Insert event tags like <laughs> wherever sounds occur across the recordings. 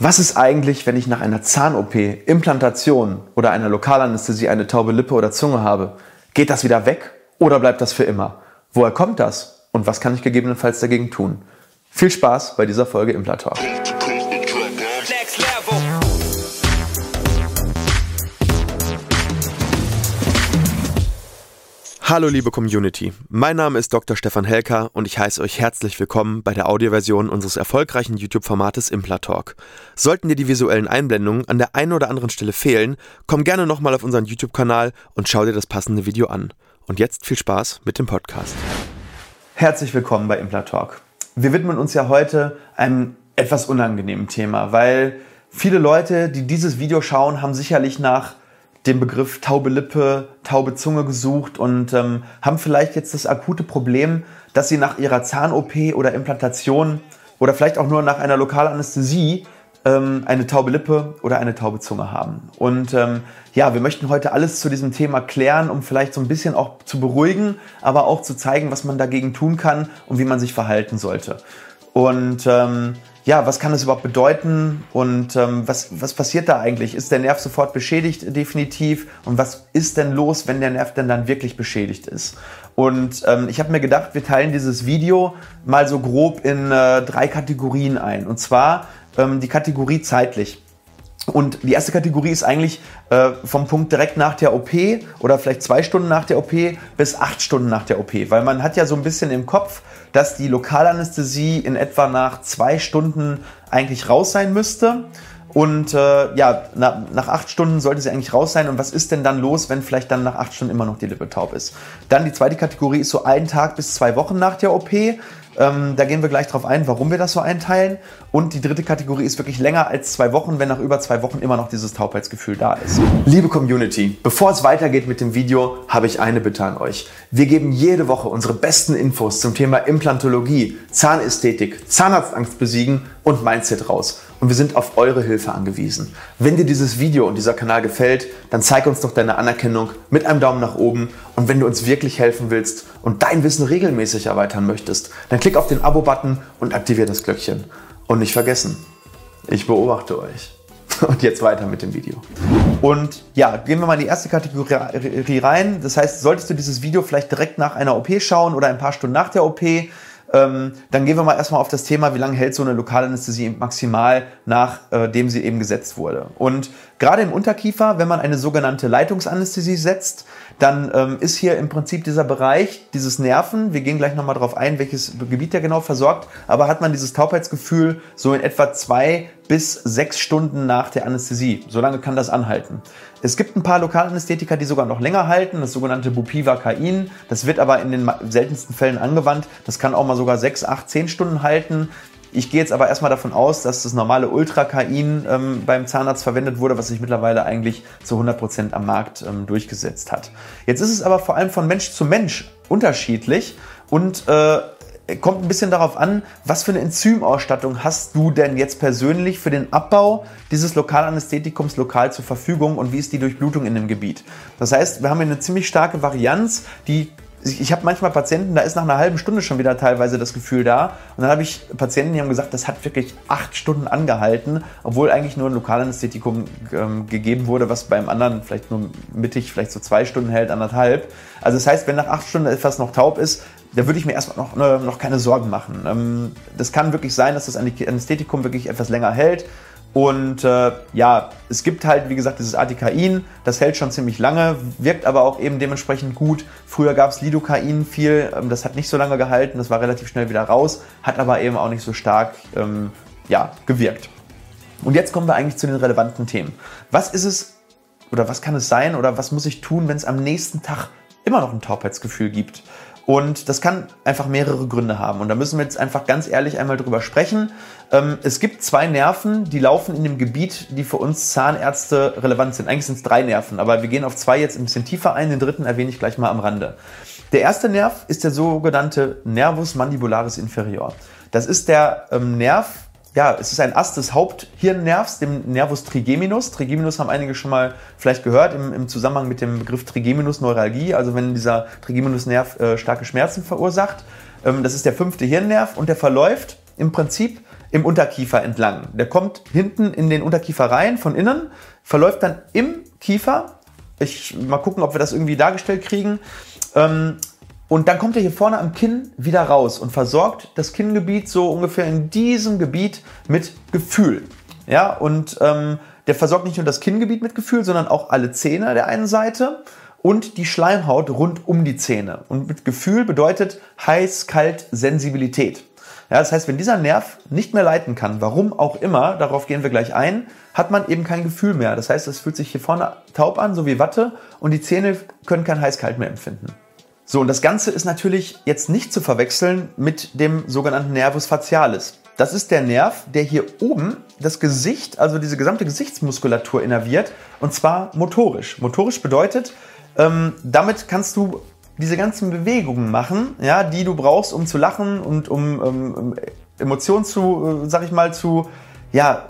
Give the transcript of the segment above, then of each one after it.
Was ist eigentlich, wenn ich nach einer Zahn-OP, Implantation oder einer Lokalanästhesie eine taube Lippe oder Zunge habe? Geht das wieder weg oder bleibt das für immer? Woher kommt das und was kann ich gegebenenfalls dagegen tun? Viel Spaß bei dieser Folge Implantalk. Hallo liebe Community, mein Name ist Dr. Stefan Helker und ich heiße euch herzlich willkommen bei der Audioversion unseres erfolgreichen YouTube-Formates Implatalk. Sollten dir die visuellen Einblendungen an der einen oder anderen Stelle fehlen, komm gerne nochmal auf unseren YouTube-Kanal und schau dir das passende Video an. Und jetzt viel Spaß mit dem Podcast. Herzlich willkommen bei Implatalk. Wir widmen uns ja heute einem etwas unangenehmen Thema, weil viele Leute, die dieses Video schauen, haben sicherlich nach den Begriff taube Lippe, taube Zunge gesucht und ähm, haben vielleicht jetzt das akute Problem, dass sie nach ihrer Zahn-OP oder Implantation oder vielleicht auch nur nach einer Lokalanästhesie ähm, eine taube Lippe oder eine taube Zunge haben. Und ähm, ja, wir möchten heute alles zu diesem Thema klären, um vielleicht so ein bisschen auch zu beruhigen, aber auch zu zeigen, was man dagegen tun kann und wie man sich verhalten sollte. Und ähm, ja, was kann das überhaupt bedeuten und ähm, was, was passiert da eigentlich? Ist der Nerv sofort beschädigt definitiv? Und was ist denn los, wenn der Nerv denn dann wirklich beschädigt ist? Und ähm, ich habe mir gedacht, wir teilen dieses Video mal so grob in äh, drei Kategorien ein. Und zwar ähm, die Kategorie zeitlich. Und die erste Kategorie ist eigentlich äh, vom Punkt direkt nach der OP oder vielleicht zwei Stunden nach der OP bis acht Stunden nach der OP. Weil man hat ja so ein bisschen im Kopf, dass die Lokalanästhesie in etwa nach zwei Stunden eigentlich raus sein müsste. Und äh, ja, na, nach acht Stunden sollte sie eigentlich raus sein. Und was ist denn dann los, wenn vielleicht dann nach acht Stunden immer noch die Lippe taub ist? Dann die zweite Kategorie ist so ein Tag bis zwei Wochen nach der OP. Ähm, da gehen wir gleich drauf ein, warum wir das so einteilen. Und die dritte Kategorie ist wirklich länger als zwei Wochen, wenn nach über zwei Wochen immer noch dieses Taubheitsgefühl da ist. Liebe Community, bevor es weitergeht mit dem Video, habe ich eine Bitte an euch. Wir geben jede Woche unsere besten Infos zum Thema Implantologie, Zahnästhetik, Zahnarztangst besiegen und Mindset raus und wir sind auf eure Hilfe angewiesen. Wenn dir dieses Video und dieser Kanal gefällt, dann zeig uns doch deine Anerkennung mit einem Daumen nach oben und wenn du uns wirklich helfen willst und dein Wissen regelmäßig erweitern möchtest, dann klick auf den Abo-Button und aktiviere das Glöckchen. Und nicht vergessen, ich beobachte euch. <laughs> Und jetzt weiter mit dem Video. Und ja, gehen wir mal in die erste Kategorie rein. Das heißt, solltest du dieses Video vielleicht direkt nach einer OP schauen oder ein paar Stunden nach der OP, ähm, dann gehen wir mal erstmal auf das Thema, wie lange hält so eine Lokalanästhesie maximal, nachdem äh, sie eben gesetzt wurde. Und gerade im Unterkiefer, wenn man eine sogenannte Leitungsanästhesie setzt, dann ähm, ist hier im Prinzip dieser Bereich, dieses Nerven, wir gehen gleich nochmal drauf ein, welches Gebiet der genau versorgt, aber hat man dieses Taubheitsgefühl so in etwa zwei bis sechs Stunden nach der Anästhesie. So lange kann das anhalten. Es gibt ein paar Lokalanästhetika, die sogar noch länger halten, das sogenannte Bupivacain. Das wird aber in den seltensten Fällen angewandt. Das kann auch mal sogar sechs, acht, zehn Stunden halten. Ich gehe jetzt aber erstmal davon aus, dass das normale Ultrakain ähm, beim Zahnarzt verwendet wurde, was sich mittlerweile eigentlich zu 100 Prozent am Markt ähm, durchgesetzt hat. Jetzt ist es aber vor allem von Mensch zu Mensch unterschiedlich und äh, kommt ein bisschen darauf an, was für eine Enzymausstattung hast du denn jetzt persönlich für den Abbau dieses Lokalanästhetikums lokal zur Verfügung und wie ist die Durchblutung in dem Gebiet. Das heißt, wir haben hier eine ziemlich starke Varianz, die ich habe manchmal Patienten, da ist nach einer halben Stunde schon wieder teilweise das Gefühl da. Und dann habe ich Patienten, die haben gesagt, das hat wirklich acht Stunden angehalten, obwohl eigentlich nur ein Lokalanästhetikum ähm, gegeben wurde, was beim anderen vielleicht nur mittig, vielleicht so zwei Stunden hält, anderthalb. Also das heißt, wenn nach acht Stunden etwas noch taub ist, da würde ich mir erstmal noch, ne, noch keine Sorgen machen. Ähm, das kann wirklich sein, dass das Anästhetikum wirklich etwas länger hält. Und äh, ja, es gibt halt, wie gesagt, dieses Artikain, das hält schon ziemlich lange, wirkt aber auch eben dementsprechend gut. Früher gab es Lidocain viel, ähm, das hat nicht so lange gehalten, das war relativ schnell wieder raus, hat aber eben auch nicht so stark ähm, ja, gewirkt. Und jetzt kommen wir eigentlich zu den relevanten Themen. Was ist es oder was kann es sein oder was muss ich tun, wenn es am nächsten Tag immer noch ein Taubheitsgefühl gibt? Und das kann einfach mehrere Gründe haben. Und da müssen wir jetzt einfach ganz ehrlich einmal drüber sprechen. Ähm, es gibt zwei Nerven, die laufen in dem Gebiet, die für uns Zahnärzte relevant sind. Eigentlich sind es drei Nerven, aber wir gehen auf zwei jetzt ein bisschen tiefer ein. Den dritten erwähne ich gleich mal am Rande. Der erste Nerv ist der sogenannte Nervus mandibularis inferior. Das ist der ähm, Nerv, ja, es ist ein Ast des Haupthirnnervs, dem Nervus trigeminus. Trigeminus haben einige schon mal vielleicht gehört im, im Zusammenhang mit dem Begriff Trigeminus-Neuralgie, also wenn dieser Trigeminus-Nerv äh, starke Schmerzen verursacht. Ähm, das ist der fünfte Hirnnerv und der verläuft im Prinzip im Unterkiefer entlang. Der kommt hinten in den Unterkiefer rein von innen, verläuft dann im Kiefer. Ich mal gucken, ob wir das irgendwie dargestellt kriegen. Ähm, und dann kommt er hier vorne am Kinn wieder raus und versorgt das Kinngebiet so ungefähr in diesem Gebiet mit Gefühl. Ja, und ähm, der versorgt nicht nur das Kinngebiet mit Gefühl, sondern auch alle Zähne der einen Seite und die Schleimhaut rund um die Zähne. Und mit Gefühl bedeutet heiß, kalt, Sensibilität. Ja, das heißt, wenn dieser Nerv nicht mehr leiten kann, warum auch immer, darauf gehen wir gleich ein, hat man eben kein Gefühl mehr. Das heißt, es fühlt sich hier vorne taub an, so wie Watte, und die Zähne können kein heiß-kalt mehr empfinden. So, und das Ganze ist natürlich jetzt nicht zu verwechseln mit dem sogenannten Nervus facialis. Das ist der Nerv, der hier oben das Gesicht, also diese gesamte Gesichtsmuskulatur innerviert, und zwar motorisch. Motorisch bedeutet, ähm, damit kannst du diese ganzen Bewegungen machen, ja, die du brauchst, um zu lachen und um ähm, Emotionen zu, äh, sag ich mal, zu, ja,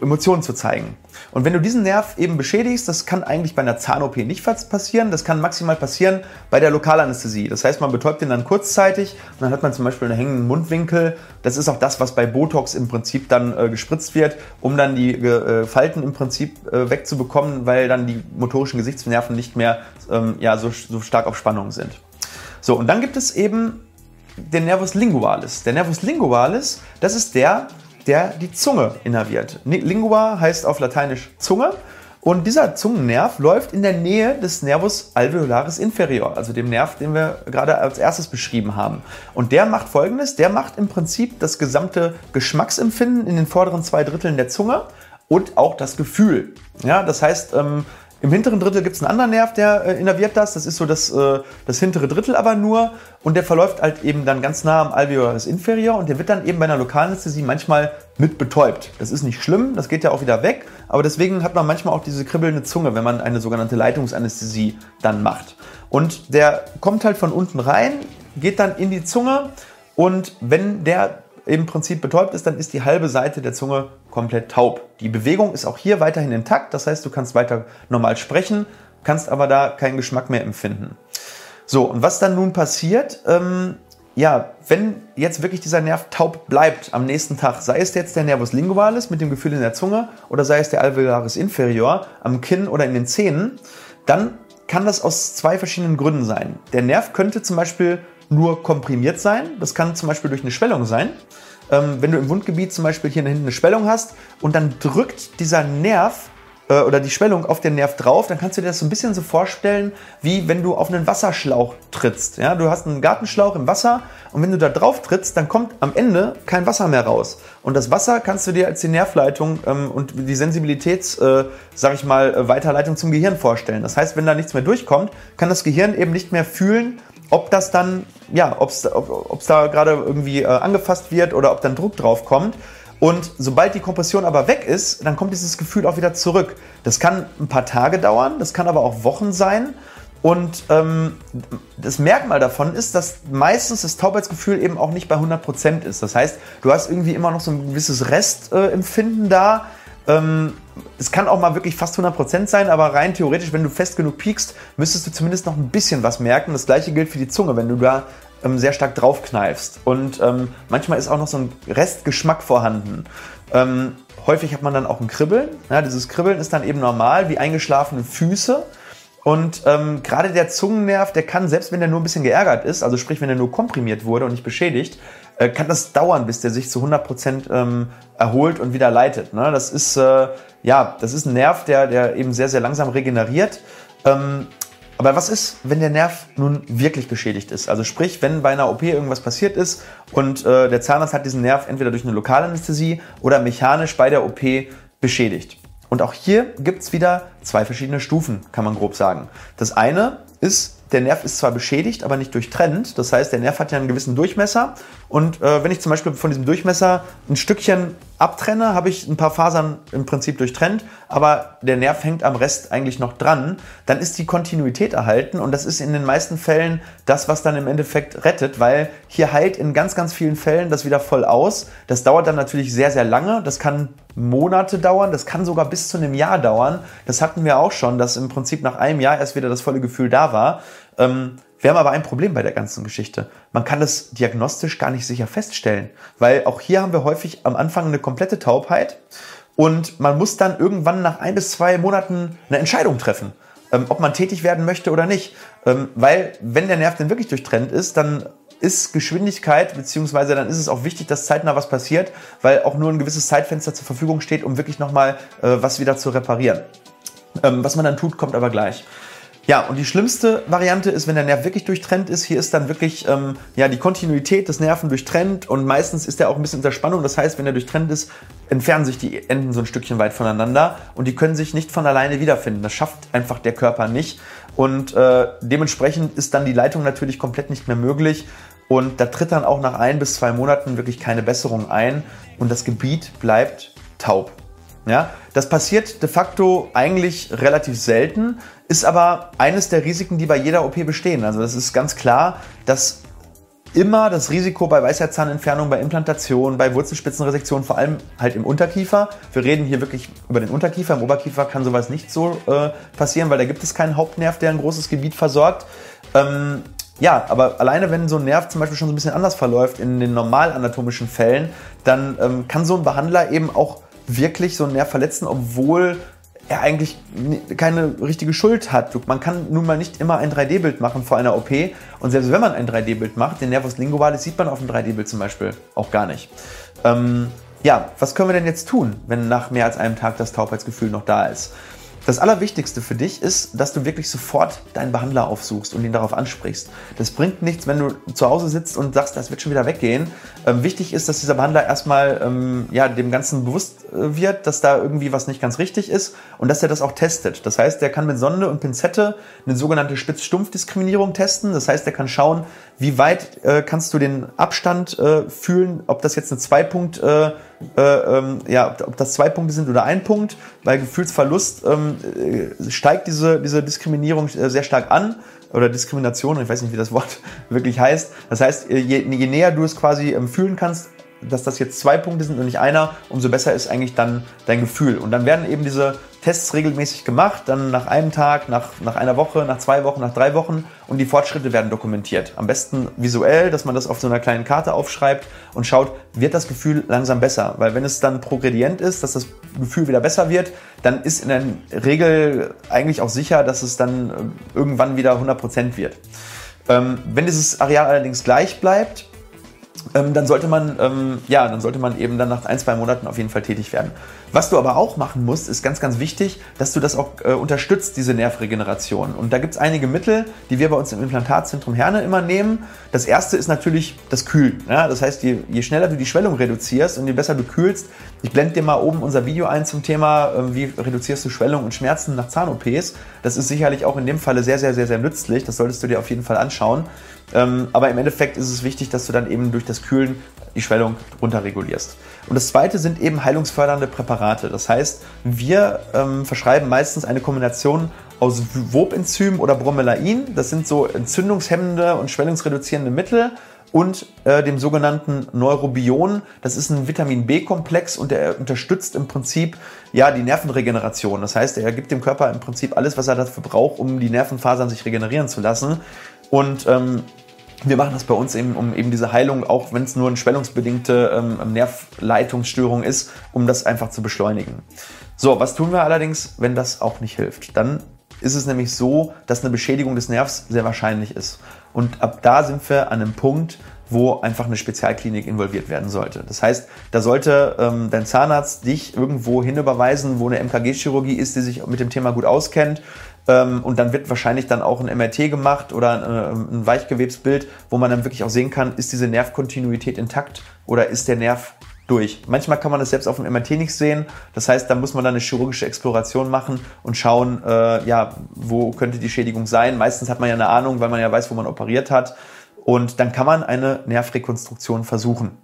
Emotionen zu zeigen. Und wenn du diesen Nerv eben beschädigst, das kann eigentlich bei einer Zahn-OP nicht passieren, das kann maximal passieren bei der Lokalanästhesie. Das heißt, man betäubt den dann kurzzeitig und dann hat man zum Beispiel einen hängenden Mundwinkel. Das ist auch das, was bei Botox im Prinzip dann äh, gespritzt wird, um dann die äh, Falten im Prinzip äh, wegzubekommen, weil dann die motorischen Gesichtsnerven nicht mehr ähm, ja, so, so stark auf Spannung sind. So, und dann gibt es eben den Nervus lingualis. Der Nervus lingualis, das ist der, der die Zunge innerviert. Lingua heißt auf Lateinisch Zunge. Und dieser Zungennerv läuft in der Nähe des Nervus alveolaris inferior, also dem Nerv, den wir gerade als erstes beschrieben haben. Und der macht folgendes: Der macht im Prinzip das gesamte Geschmacksempfinden in den vorderen zwei Dritteln der Zunge und auch das Gefühl. Ja, das heißt, ähm, im hinteren Drittel gibt es einen anderen Nerv, der äh, innerviert das. Das ist so das, äh, das hintere Drittel aber nur. Und der verläuft halt eben dann ganz nah am Alveolus inferior. Und der wird dann eben bei einer Lokalanästhesie manchmal mit betäubt. Das ist nicht schlimm, das geht ja auch wieder weg. Aber deswegen hat man manchmal auch diese kribbelnde Zunge, wenn man eine sogenannte Leitungsanästhesie dann macht. Und der kommt halt von unten rein, geht dann in die Zunge. Und wenn der im Prinzip betäubt ist, dann ist die halbe Seite der Zunge komplett taub. Die Bewegung ist auch hier weiterhin intakt, das heißt, du kannst weiter normal sprechen, kannst aber da keinen Geschmack mehr empfinden. So, und was dann nun passiert, ähm, ja, wenn jetzt wirklich dieser Nerv taub bleibt am nächsten Tag, sei es jetzt der Nervus lingualis mit dem Gefühl in der Zunge oder sei es der alveolaris inferior am Kinn oder in den Zähnen, dann kann das aus zwei verschiedenen Gründen sein. Der Nerv könnte zum Beispiel nur komprimiert sein. Das kann zum Beispiel durch eine Schwellung sein. Ähm, wenn du im Wundgebiet zum Beispiel hier hinten eine Schwellung hast und dann drückt dieser Nerv äh, oder die Schwellung auf den Nerv drauf, dann kannst du dir das so ein bisschen so vorstellen, wie wenn du auf einen Wasserschlauch trittst. Ja, du hast einen Gartenschlauch im Wasser und wenn du da drauf trittst, dann kommt am Ende kein Wasser mehr raus. Und das Wasser kannst du dir als die Nervleitung ähm, und die Sensibilitäts, äh, sag ich mal, Weiterleitung zum Gehirn vorstellen. Das heißt, wenn da nichts mehr durchkommt, kann das Gehirn eben nicht mehr fühlen, ob das dann, ja, ob's, ob es da gerade irgendwie äh, angefasst wird oder ob dann Druck drauf kommt. Und sobald die Kompression aber weg ist, dann kommt dieses Gefühl auch wieder zurück. Das kann ein paar Tage dauern, das kann aber auch Wochen sein. Und ähm, das Merkmal davon ist, dass meistens das Taubheitsgefühl eben auch nicht bei 100% ist. Das heißt, du hast irgendwie immer noch so ein gewisses Restempfinden äh, da, ähm, es kann auch mal wirklich fast 100% sein, aber rein theoretisch, wenn du fest genug piekst, müsstest du zumindest noch ein bisschen was merken. Das gleiche gilt für die Zunge, wenn du da ähm, sehr stark draufkneifst. Und ähm, manchmal ist auch noch so ein Restgeschmack vorhanden. Ähm, häufig hat man dann auch ein Kribbeln. Ja, dieses Kribbeln ist dann eben normal, wie eingeschlafene Füße. Und ähm, gerade der Zungennerv, der kann, selbst wenn der nur ein bisschen geärgert ist, also sprich, wenn er nur komprimiert wurde und nicht beschädigt, äh, kann das dauern, bis der sich zu 100 Prozent, ähm, erholt und wieder leitet. Ne? Das ist, äh, ja, das ist ein Nerv, der, der eben sehr, sehr langsam regeneriert. Ähm, aber was ist, wenn der Nerv nun wirklich beschädigt ist? Also sprich, wenn bei einer OP irgendwas passiert ist und äh, der Zahnarzt hat diesen Nerv entweder durch eine Lokalanästhesie oder mechanisch bei der OP beschädigt. Und auch hier gibt es wieder zwei verschiedene Stufen, kann man grob sagen. Das eine ist der Nerv ist zwar beschädigt, aber nicht durchtrennt. Das heißt, der Nerv hat ja einen gewissen Durchmesser. Und äh, wenn ich zum Beispiel von diesem Durchmesser ein Stückchen abtrenne, habe ich ein paar Fasern im Prinzip durchtrennt, aber der Nerv hängt am Rest eigentlich noch dran. Dann ist die Kontinuität erhalten und das ist in den meisten Fällen das, was dann im Endeffekt rettet, weil hier heilt in ganz, ganz vielen Fällen das wieder voll aus. Das dauert dann natürlich sehr, sehr lange. Das kann Monate dauern, das kann sogar bis zu einem Jahr dauern. Das hatten wir auch schon, dass im Prinzip nach einem Jahr erst wieder das volle Gefühl da war. Ähm, Wir haben aber ein Problem bei der ganzen Geschichte. Man kann das diagnostisch gar nicht sicher feststellen, weil auch hier haben wir häufig am Anfang eine komplette Taubheit und man muss dann irgendwann nach ein bis zwei Monaten eine Entscheidung treffen, ähm, ob man tätig werden möchte oder nicht. Ähm, weil wenn der Nerv denn wirklich durchtrennt ist, dann ist Geschwindigkeit, beziehungsweise dann ist es auch wichtig, dass zeitnah was passiert, weil auch nur ein gewisses Zeitfenster zur Verfügung steht, um wirklich nochmal äh, was wieder zu reparieren. Ähm, was man dann tut, kommt aber gleich. Ja, und die schlimmste Variante ist, wenn der Nerv wirklich durchtrennt ist. Hier ist dann wirklich ähm, ja, die Kontinuität des Nerven durchtrennt und meistens ist er auch ein bisschen unter Spannung. Das heißt, wenn er durchtrennt ist, entfernen sich die Enden so ein Stückchen weit voneinander und die können sich nicht von alleine wiederfinden. Das schafft einfach der Körper nicht. Und äh, dementsprechend ist dann die Leitung natürlich komplett nicht mehr möglich. Und da tritt dann auch nach ein bis zwei Monaten wirklich keine Besserung ein und das Gebiet bleibt taub. Ja, das passiert de facto eigentlich relativ selten, ist aber eines der Risiken, die bei jeder OP bestehen. Also das ist ganz klar, dass immer das Risiko bei Weisheitszahnentfernung, bei Implantation, bei Wurzelspitzenresektion, vor allem halt im Unterkiefer. Wir reden hier wirklich über den Unterkiefer. Im Oberkiefer kann sowas nicht so äh, passieren, weil da gibt es keinen Hauptnerv, der ein großes Gebiet versorgt. Ähm, ja, aber alleine wenn so ein Nerv zum Beispiel schon so ein bisschen anders verläuft in den normal anatomischen Fällen, dann ähm, kann so ein Behandler eben auch wirklich so einen Nerv verletzen, obwohl er eigentlich keine richtige Schuld hat. Man kann nun mal nicht immer ein 3D-Bild machen vor einer OP. Und selbst wenn man ein 3D-Bild macht, den Nervus lingualis sieht man auf dem 3D-Bild zum Beispiel auch gar nicht. Ähm, ja, was können wir denn jetzt tun, wenn nach mehr als einem Tag das Taubheitsgefühl noch da ist? Das Allerwichtigste für dich ist, dass du wirklich sofort deinen Behandler aufsuchst und ihn darauf ansprichst. Das bringt nichts, wenn du zu Hause sitzt und sagst, das wird schon wieder weggehen. Ähm, wichtig ist, dass dieser Behandler erstmal ähm, ja, dem Ganzen bewusst äh, wird, dass da irgendwie was nicht ganz richtig ist und dass er das auch testet. Das heißt, er kann mit Sonde und Pinzette eine sogenannte Spitz-Stumpf-Diskriminierung testen. Das heißt, er kann schauen, wie weit äh, kannst du den Abstand äh, fühlen, ob das jetzt eine Zwei-Punkt- äh, äh, ähm, ja, ob das zwei Punkte sind oder ein Punkt. Bei Gefühlsverlust ähm, äh, steigt diese, diese Diskriminierung äh, sehr stark an oder Diskrimination, ich weiß nicht, wie das Wort <laughs> wirklich heißt. Das heißt, je, je näher du es quasi ähm, fühlen kannst, dass das jetzt zwei Punkte sind und nicht einer, umso besser ist eigentlich dann dein Gefühl. Und dann werden eben diese Tests regelmäßig gemacht, dann nach einem Tag, nach, nach einer Woche, nach zwei Wochen, nach drei Wochen und die Fortschritte werden dokumentiert. Am besten visuell, dass man das auf so einer kleinen Karte aufschreibt und schaut, wird das Gefühl langsam besser? Weil wenn es dann progredient ist, dass das Gefühl wieder besser wird, dann ist in der Regel eigentlich auch sicher, dass es dann äh, irgendwann wieder 100% wird. Ähm, wenn dieses Areal allerdings gleich bleibt, ähm, dann sollte man, ähm, ja, dann sollte man eben dann nach ein, zwei Monaten auf jeden Fall tätig werden. Was du aber auch machen musst, ist ganz, ganz wichtig, dass du das auch äh, unterstützt, diese Nervregeneration. Und da gibt es einige Mittel, die wir bei uns im Implantatzentrum Herne immer nehmen. Das erste ist natürlich das Kühlen. Ja? Das heißt, je, je, schneller du die Schwellung reduzierst und je besser du kühlst, ich blende dir mal oben unser Video ein zum Thema, äh, wie reduzierst du Schwellung und Schmerzen nach Zahn-OPs. Das ist sicherlich auch in dem Falle sehr, sehr, sehr, sehr nützlich. Das solltest du dir auf jeden Fall anschauen. Ähm, aber im Endeffekt ist es wichtig, dass du dann eben durch das Kühlen die Schwellung runterregulierst. Und das zweite sind eben heilungsfördernde Präparate. Das heißt, wir ähm, verschreiben meistens eine Kombination aus Wobenzym oder Bromelain. Das sind so entzündungshemmende und schwellungsreduzierende Mittel und äh, dem sogenannten Neurobion. Das ist ein Vitamin B-Komplex und der unterstützt im Prinzip ja die Nervenregeneration. Das heißt, er gibt dem Körper im Prinzip alles, was er dafür braucht, um die Nervenfasern sich regenerieren zu lassen. Und ähm, wir machen das bei uns eben, um eben diese Heilung, auch wenn es nur eine schwellungsbedingte ähm, Nervleitungsstörung ist, um das einfach zu beschleunigen. So, was tun wir allerdings, wenn das auch nicht hilft? Dann ist es nämlich so, dass eine Beschädigung des Nervs sehr wahrscheinlich ist. Und ab da sind wir an einem Punkt, wo einfach eine Spezialklinik involviert werden sollte. Das heißt, da sollte ähm, dein Zahnarzt dich irgendwo hinüberweisen, wo eine MKG-Chirurgie ist, die sich mit dem Thema gut auskennt, ähm, und dann wird wahrscheinlich dann auch ein MRT gemacht oder äh, ein Weichgewebsbild, wo man dann wirklich auch sehen kann, ist diese Nervkontinuität intakt oder ist der Nerv durch. Manchmal kann man das selbst auf dem MRT nicht sehen. Das heißt, da muss man dann eine chirurgische Exploration machen und schauen, äh, ja, wo könnte die Schädigung sein. Meistens hat man ja eine Ahnung, weil man ja weiß, wo man operiert hat. Und dann kann man eine Nervrekonstruktion versuchen.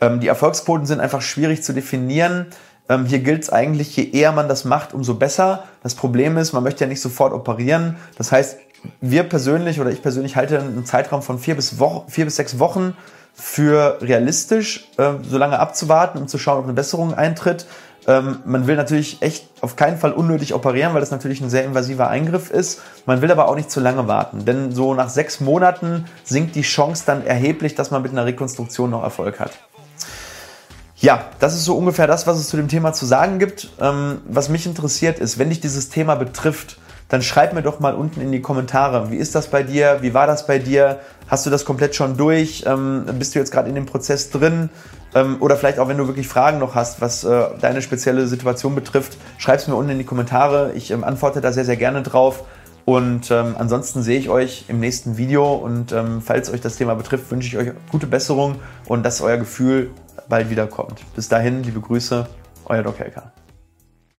Ähm, die Erfolgsquoten sind einfach schwierig zu definieren. Ähm, hier gilt es eigentlich, je eher man das macht, umso besser. Das Problem ist, man möchte ja nicht sofort operieren. Das heißt, wir persönlich oder ich persönlich halte einen Zeitraum von vier bis, Wo vier bis sechs Wochen für realistisch, äh, so lange abzuwarten, um zu schauen, ob eine Besserung eintritt. Ähm, man will natürlich echt auf keinen Fall unnötig operieren, weil das natürlich ein sehr invasiver Eingriff ist. Man will aber auch nicht zu lange warten, denn so nach sechs Monaten sinkt die Chance dann erheblich, dass man mit einer Rekonstruktion noch Erfolg hat. Ja, das ist so ungefähr das, was es zu dem Thema zu sagen gibt. Ähm, was mich interessiert ist, wenn dich dieses Thema betrifft, dann schreib mir doch mal unten in die Kommentare, wie ist das bei dir, wie war das bei dir, hast du das komplett schon durch, ähm, bist du jetzt gerade in dem Prozess drin? Ähm, oder vielleicht auch, wenn du wirklich Fragen noch hast, was äh, deine spezielle Situation betrifft, schreib es mir unten in die Kommentare, ich ähm, antworte da sehr, sehr gerne drauf. Und ähm, ansonsten sehe ich euch im nächsten Video. Und ähm, falls euch das Thema betrifft, wünsche ich euch gute Besserung. Und dass euer Gefühl bald wiederkommt. Bis dahin, liebe Grüße, euer Doc Helker.